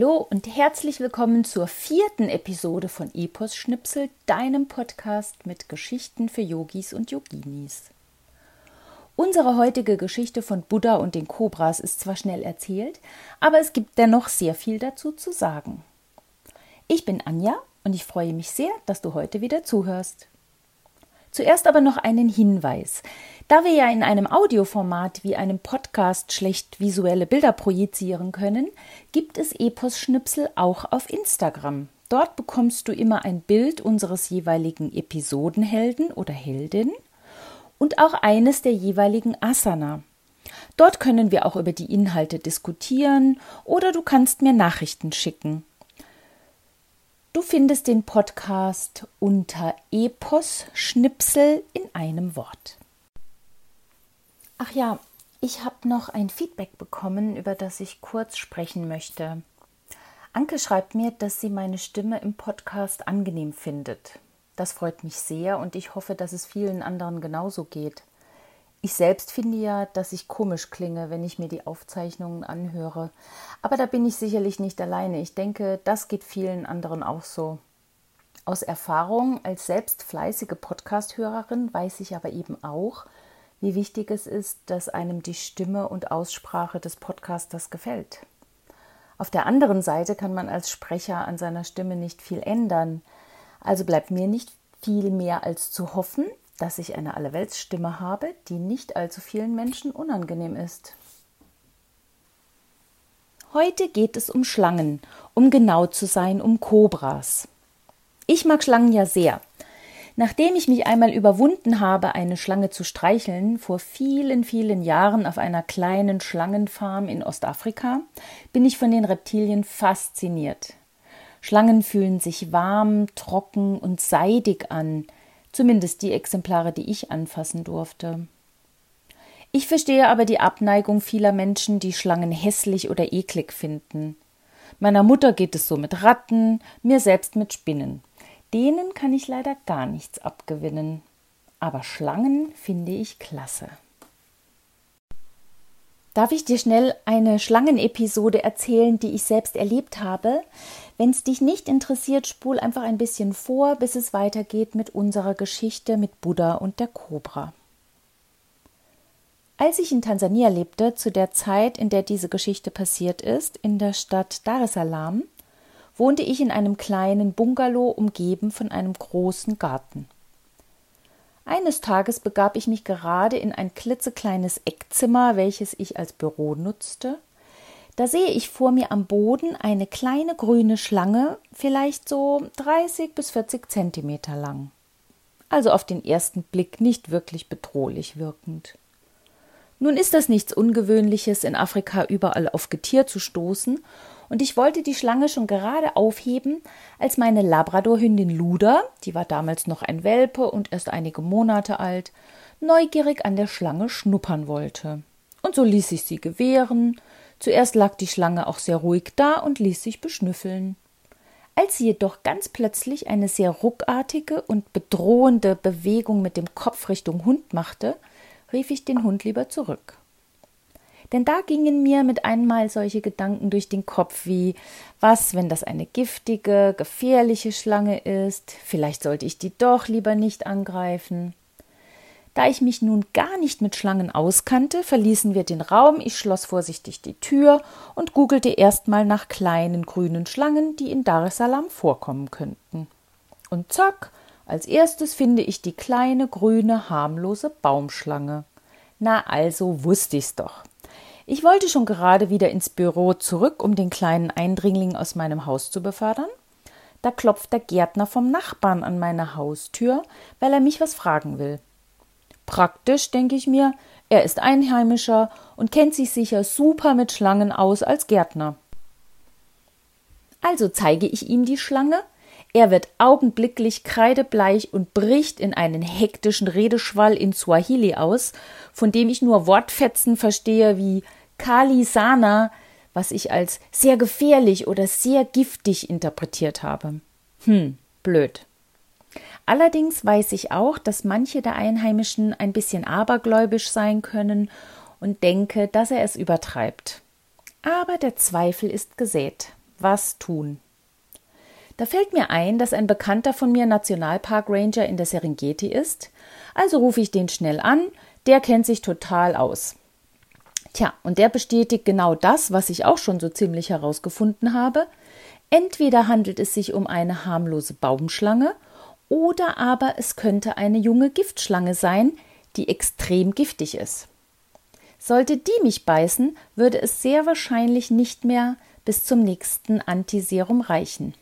Hallo und herzlich willkommen zur vierten Episode von Epos Schnipsel, deinem Podcast mit Geschichten für Yogis und Yoginis. Unsere heutige Geschichte von Buddha und den Kobras ist zwar schnell erzählt, aber es gibt dennoch sehr viel dazu zu sagen. Ich bin Anja und ich freue mich sehr, dass du heute wieder zuhörst. Zuerst aber noch einen Hinweis. Da wir ja in einem Audioformat wie einem Podcast schlecht visuelle Bilder projizieren können, gibt es Epos-Schnipsel auch auf Instagram. Dort bekommst du immer ein Bild unseres jeweiligen Episodenhelden oder Heldin und auch eines der jeweiligen Asana. Dort können wir auch über die Inhalte diskutieren oder du kannst mir Nachrichten schicken. Du findest den Podcast unter Epos Schnipsel in einem Wort. Ach ja, ich habe noch ein Feedback bekommen, über das ich kurz sprechen möchte. Anke schreibt mir, dass sie meine Stimme im Podcast angenehm findet. Das freut mich sehr und ich hoffe, dass es vielen anderen genauso geht. Ich selbst finde ja, dass ich komisch klinge, wenn ich mir die Aufzeichnungen anhöre. Aber da bin ich sicherlich nicht alleine. Ich denke, das geht vielen anderen auch so. Aus Erfahrung als selbst fleißige Podcast-Hörerin weiß ich aber eben auch, wie wichtig es ist, dass einem die Stimme und Aussprache des Podcasters gefällt. Auf der anderen Seite kann man als Sprecher an seiner Stimme nicht viel ändern. Also bleibt mir nicht viel mehr als zu hoffen, dass ich eine Allerweltsstimme habe, die nicht allzu vielen Menschen unangenehm ist. Heute geht es um Schlangen, um genau zu sein, um Kobras. Ich mag Schlangen ja sehr. Nachdem ich mich einmal überwunden habe, eine Schlange zu streicheln, vor vielen, vielen Jahren auf einer kleinen Schlangenfarm in Ostafrika, bin ich von den Reptilien fasziniert. Schlangen fühlen sich warm, trocken und seidig an, zumindest die Exemplare, die ich anfassen durfte. Ich verstehe aber die Abneigung vieler Menschen, die Schlangen hässlich oder eklig finden. Meiner Mutter geht es so mit Ratten, mir selbst mit Spinnen. Denen kann ich leider gar nichts abgewinnen. Aber Schlangen finde ich klasse. Darf ich dir schnell eine Schlangenepisode erzählen, die ich selbst erlebt habe? Wenn es dich nicht interessiert, spul einfach ein bisschen vor, bis es weitergeht mit unserer Geschichte mit Buddha und der Kobra. Als ich in Tansania lebte, zu der Zeit, in der diese Geschichte passiert ist, in der Stadt Dar es Salaam, wohnte ich in einem kleinen Bungalow umgeben von einem großen Garten. Eines Tages begab ich mich gerade in ein klitzekleines Eckzimmer, welches ich als Büro nutzte. Da sehe ich vor mir am Boden eine kleine grüne Schlange, vielleicht so 30 bis 40 Zentimeter lang. Also auf den ersten Blick nicht wirklich bedrohlich wirkend. Nun ist das nichts Ungewöhnliches, in Afrika überall auf Getier zu stoßen, und ich wollte die Schlange schon gerade aufheben, als meine Labradorhündin Luda, die war damals noch ein Welpe und erst einige Monate alt, neugierig an der Schlange schnuppern wollte. Und so ließ ich sie gewähren. Zuerst lag die Schlange auch sehr ruhig da und ließ sich beschnüffeln. Als sie jedoch ganz plötzlich eine sehr ruckartige und bedrohende Bewegung mit dem Kopf Richtung Hund machte, rief ich den Hund lieber zurück. Denn da gingen mir mit einmal solche Gedanken durch den Kopf wie was, wenn das eine giftige, gefährliche Schlange ist, vielleicht sollte ich die doch lieber nicht angreifen. Da ich mich nun gar nicht mit Schlangen auskannte, verließen wir den Raum, ich schloss vorsichtig die Tür und googelte erstmal nach kleinen grünen Schlangen, die in Dar es Salaam vorkommen könnten. Und zack, als erstes finde ich die kleine grüne harmlose Baumschlange. Na also wusste ich's doch. Ich wollte schon gerade wieder ins Büro zurück, um den kleinen Eindringling aus meinem Haus zu befördern. Da klopft der Gärtner vom Nachbarn an meine Haustür, weil er mich was fragen will. Praktisch, denke ich mir, er ist Einheimischer und kennt sich sicher super mit Schlangen aus als Gärtner. Also zeige ich ihm die Schlange, er wird augenblicklich kreidebleich und bricht in einen hektischen Redeschwall in Swahili aus, von dem ich nur Wortfetzen verstehe wie Kali Sana, was ich als sehr gefährlich oder sehr giftig interpretiert habe. Hm, blöd. Allerdings weiß ich auch, dass manche der Einheimischen ein bisschen abergläubisch sein können und denke, dass er es übertreibt. Aber der Zweifel ist gesät. Was tun? Da fällt mir ein, dass ein Bekannter von mir Nationalpark Ranger in der Serengeti ist. Also rufe ich den schnell an, der kennt sich total aus. Tja, und der bestätigt genau das, was ich auch schon so ziemlich herausgefunden habe. Entweder handelt es sich um eine harmlose Baumschlange oder aber es könnte eine junge Giftschlange sein, die extrem giftig ist. Sollte die mich beißen, würde es sehr wahrscheinlich nicht mehr bis zum nächsten Antiserum reichen.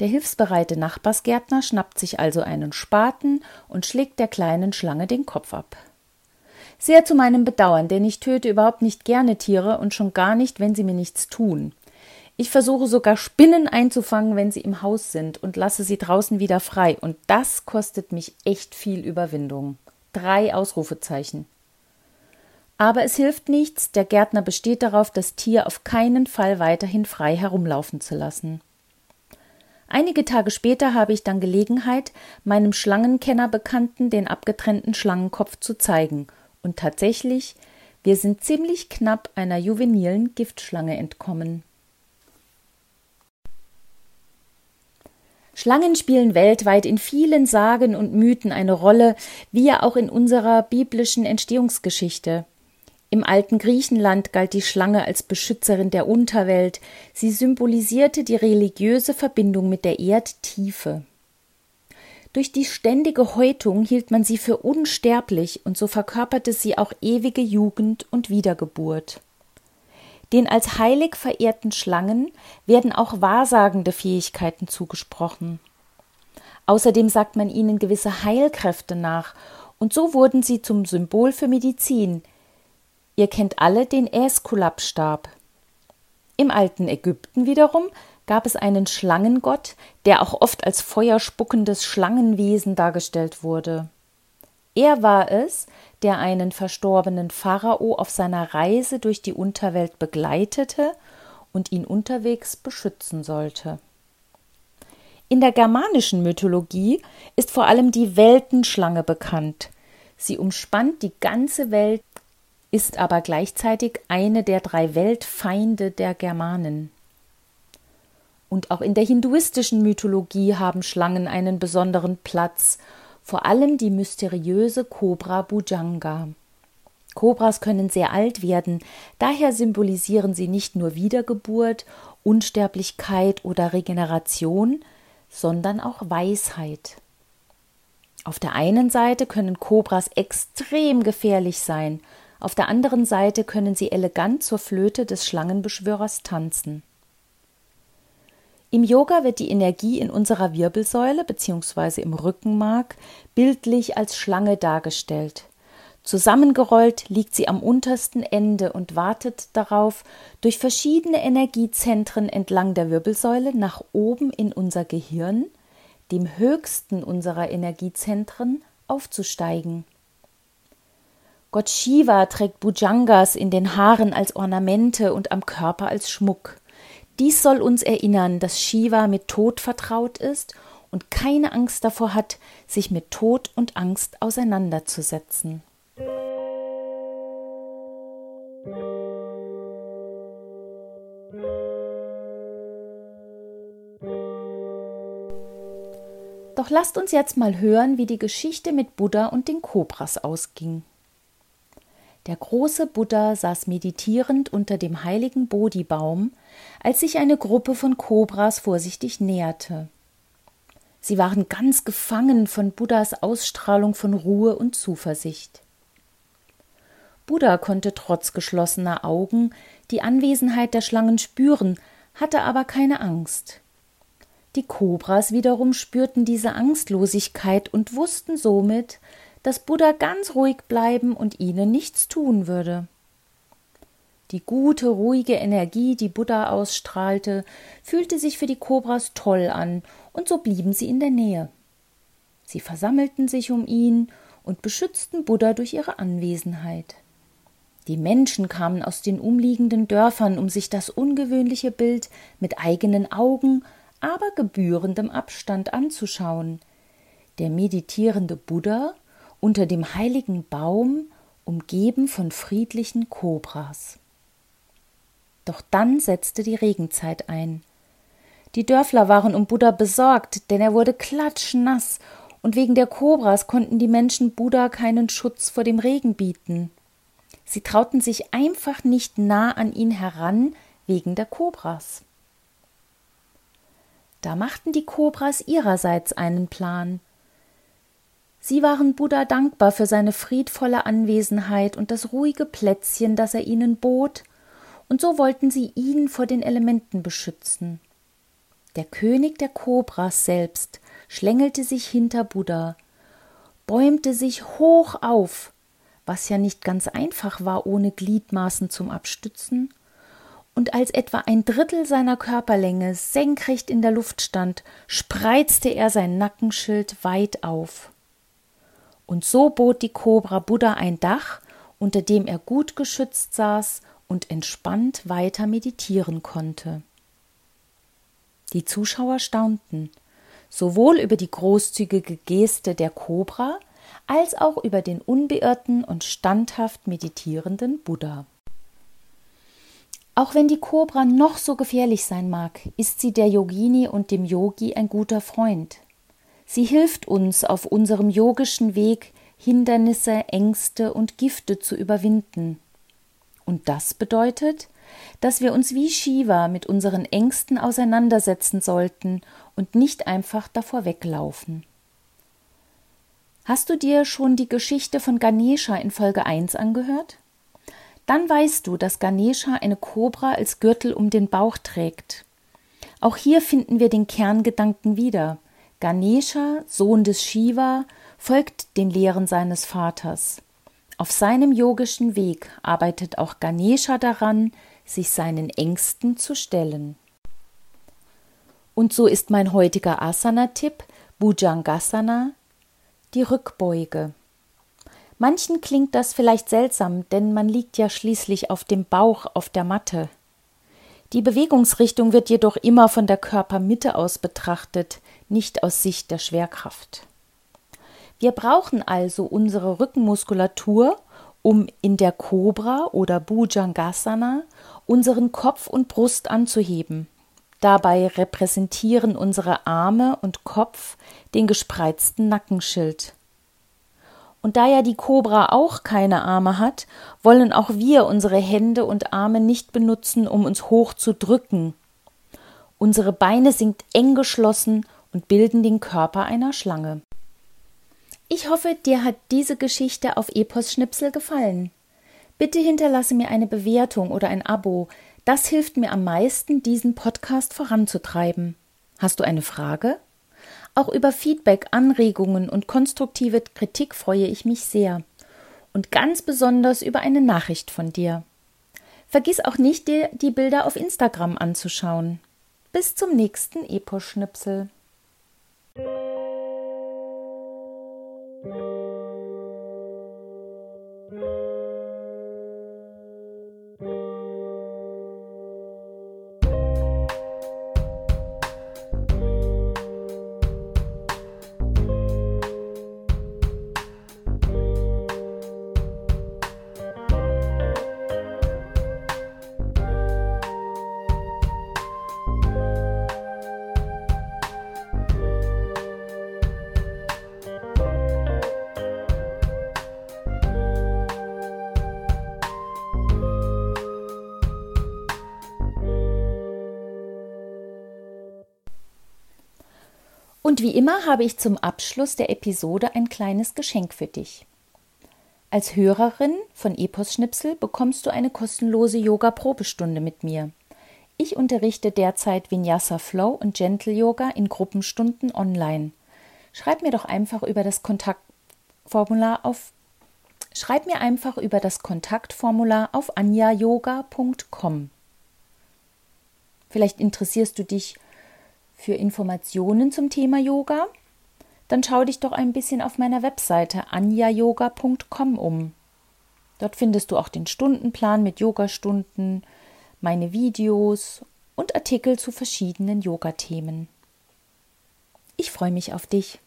Der hilfsbereite Nachbarsgärtner schnappt sich also einen Spaten und schlägt der kleinen Schlange den Kopf ab. Sehr zu meinem Bedauern, denn ich töte überhaupt nicht gerne Tiere und schon gar nicht, wenn sie mir nichts tun. Ich versuche sogar Spinnen einzufangen, wenn sie im Haus sind und lasse sie draußen wieder frei. Und das kostet mich echt viel Überwindung. Drei Ausrufezeichen. Aber es hilft nichts, der Gärtner besteht darauf, das Tier auf keinen Fall weiterhin frei herumlaufen zu lassen. Einige Tage später habe ich dann Gelegenheit, meinem Schlangenkenner-Bekannten den abgetrennten Schlangenkopf zu zeigen. Und tatsächlich, wir sind ziemlich knapp einer juvenilen Giftschlange entkommen. Schlangen spielen weltweit in vielen Sagen und Mythen eine Rolle, wie ja auch in unserer biblischen Entstehungsgeschichte. Im alten Griechenland galt die Schlange als Beschützerin der Unterwelt, sie symbolisierte die religiöse Verbindung mit der Erdtiefe. Durch die ständige Häutung hielt man sie für unsterblich und so verkörperte sie auch ewige Jugend und Wiedergeburt. Den als heilig verehrten Schlangen werden auch wahrsagende Fähigkeiten zugesprochen. Außerdem sagt man ihnen gewisse Heilkräfte nach, und so wurden sie zum Symbol für Medizin. Ihr kennt alle den Äskulapstab. Im alten Ägypten wiederum gab es einen Schlangengott, der auch oft als feuerspuckendes Schlangenwesen dargestellt wurde. Er war es, der einen verstorbenen Pharao auf seiner Reise durch die Unterwelt begleitete und ihn unterwegs beschützen sollte. In der germanischen Mythologie ist vor allem die Weltenschlange bekannt. Sie umspannt die ganze Welt, ist aber gleichzeitig eine der drei Weltfeinde der Germanen. Und auch in der hinduistischen Mythologie haben Schlangen einen besonderen Platz vor allem die mysteriöse Kobra Bujanga. Kobras können sehr alt werden, daher symbolisieren sie nicht nur Wiedergeburt, Unsterblichkeit oder Regeneration, sondern auch Weisheit. Auf der einen Seite können Kobras extrem gefährlich sein, auf der anderen Seite können sie elegant zur Flöte des Schlangenbeschwörers tanzen. Im Yoga wird die Energie in unserer Wirbelsäule bzw. im Rückenmark bildlich als Schlange dargestellt. Zusammengerollt liegt sie am untersten Ende und wartet darauf, durch verschiedene Energiezentren entlang der Wirbelsäule nach oben in unser Gehirn, dem höchsten unserer Energiezentren, aufzusteigen. Gott Shiva trägt Bujangas in den Haaren als Ornamente und am Körper als Schmuck. Dies soll uns erinnern, dass Shiva mit Tod vertraut ist und keine Angst davor hat, sich mit Tod und Angst auseinanderzusetzen. Doch lasst uns jetzt mal hören, wie die Geschichte mit Buddha und den Kobras ausging. Der große Buddha saß meditierend unter dem heiligen Bodhibaum, als sich eine Gruppe von Kobras vorsichtig näherte. Sie waren ganz gefangen von Buddhas Ausstrahlung von Ruhe und Zuversicht. Buddha konnte trotz geschlossener Augen die Anwesenheit der Schlangen spüren, hatte aber keine Angst. Die Kobras wiederum spürten diese Angstlosigkeit und wussten somit, dass Buddha ganz ruhig bleiben und ihnen nichts tun würde. Die gute, ruhige Energie, die Buddha ausstrahlte, fühlte sich für die Kobras toll an, und so blieben sie in der Nähe. Sie versammelten sich um ihn und beschützten Buddha durch ihre Anwesenheit. Die Menschen kamen aus den umliegenden Dörfern, um sich das ungewöhnliche Bild mit eigenen Augen, aber gebührendem Abstand anzuschauen. Der meditierende Buddha unter dem heiligen Baum, umgeben von friedlichen Kobras. Doch dann setzte die Regenzeit ein. Die Dörfler waren um Buddha besorgt, denn er wurde klatschnass, und wegen der Kobras konnten die Menschen Buddha keinen Schutz vor dem Regen bieten. Sie trauten sich einfach nicht nah an ihn heran wegen der Kobras. Da machten die Kobras ihrerseits einen Plan. Sie waren Buddha dankbar für seine friedvolle Anwesenheit und das ruhige Plätzchen, das er ihnen bot, und so wollten sie ihn vor den Elementen beschützen. Der König der Kobras selbst schlängelte sich hinter Buddha, bäumte sich hoch auf, was ja nicht ganz einfach war ohne Gliedmaßen zum Abstützen, und als etwa ein Drittel seiner Körperlänge senkrecht in der Luft stand, spreizte er sein Nackenschild weit auf. Und so bot die Kobra Buddha ein Dach, unter dem er gut geschützt saß und entspannt weiter meditieren konnte. Die Zuschauer staunten, sowohl über die großzügige Geste der Kobra als auch über den unbeirrten und standhaft meditierenden Buddha. Auch wenn die Kobra noch so gefährlich sein mag, ist sie der Yogini und dem Yogi ein guter Freund. Sie hilft uns auf unserem yogischen Weg, Hindernisse, Ängste und Gifte zu überwinden. Und das bedeutet, dass wir uns wie Shiva mit unseren Ängsten auseinandersetzen sollten und nicht einfach davor weglaufen. Hast du dir schon die Geschichte von Ganesha in Folge 1 angehört? Dann weißt du, dass Ganesha eine Kobra als Gürtel um den Bauch trägt. Auch hier finden wir den Kerngedanken wieder. Ganesha, Sohn des Shiva, folgt den Lehren seines Vaters. Auf seinem yogischen Weg arbeitet auch Ganesha daran, sich seinen Ängsten zu stellen. Und so ist mein heutiger Asana-Tipp Bhujangasana, die Rückbeuge. Manchen klingt das vielleicht seltsam, denn man liegt ja schließlich auf dem Bauch auf der Matte. Die Bewegungsrichtung wird jedoch immer von der Körpermitte aus betrachtet, nicht aus Sicht der Schwerkraft. Wir brauchen also unsere Rückenmuskulatur, um in der Cobra oder Bhujangasana unseren Kopf und Brust anzuheben. Dabei repräsentieren unsere Arme und Kopf den gespreizten Nackenschild. Und da ja die Kobra auch keine Arme hat, wollen auch wir unsere Hände und Arme nicht benutzen, um uns hoch zu drücken. Unsere Beine sind eng geschlossen und bilden den Körper einer Schlange. Ich hoffe, dir hat diese Geschichte auf Epos Schnipsel gefallen. Bitte hinterlasse mir eine Bewertung oder ein Abo. Das hilft mir am meisten, diesen Podcast voranzutreiben. Hast du eine Frage? Auch über Feedback, Anregungen und konstruktive Kritik freue ich mich sehr. Und ganz besonders über eine Nachricht von dir. Vergiss auch nicht, dir die Bilder auf Instagram anzuschauen. Bis zum nächsten Epos-Schnipsel. Und wie immer habe ich zum Abschluss der Episode ein kleines Geschenk für dich. Als Hörerin von Epos Schnipsel bekommst du eine kostenlose Yoga-Probestunde mit mir. Ich unterrichte derzeit Vinyasa Flow und Gentle Yoga in Gruppenstunden online. Schreib mir doch einfach über das Kontaktformular auf Schreib mir einfach über das Kontaktformular auf anjayoga.com. Vielleicht interessierst du dich für Informationen zum Thema Yoga? Dann schau dich doch ein bisschen auf meiner Webseite anjayoga.com um. Dort findest du auch den Stundenplan mit Yogastunden, meine Videos und Artikel zu verschiedenen Yogathemen. Ich freue mich auf dich.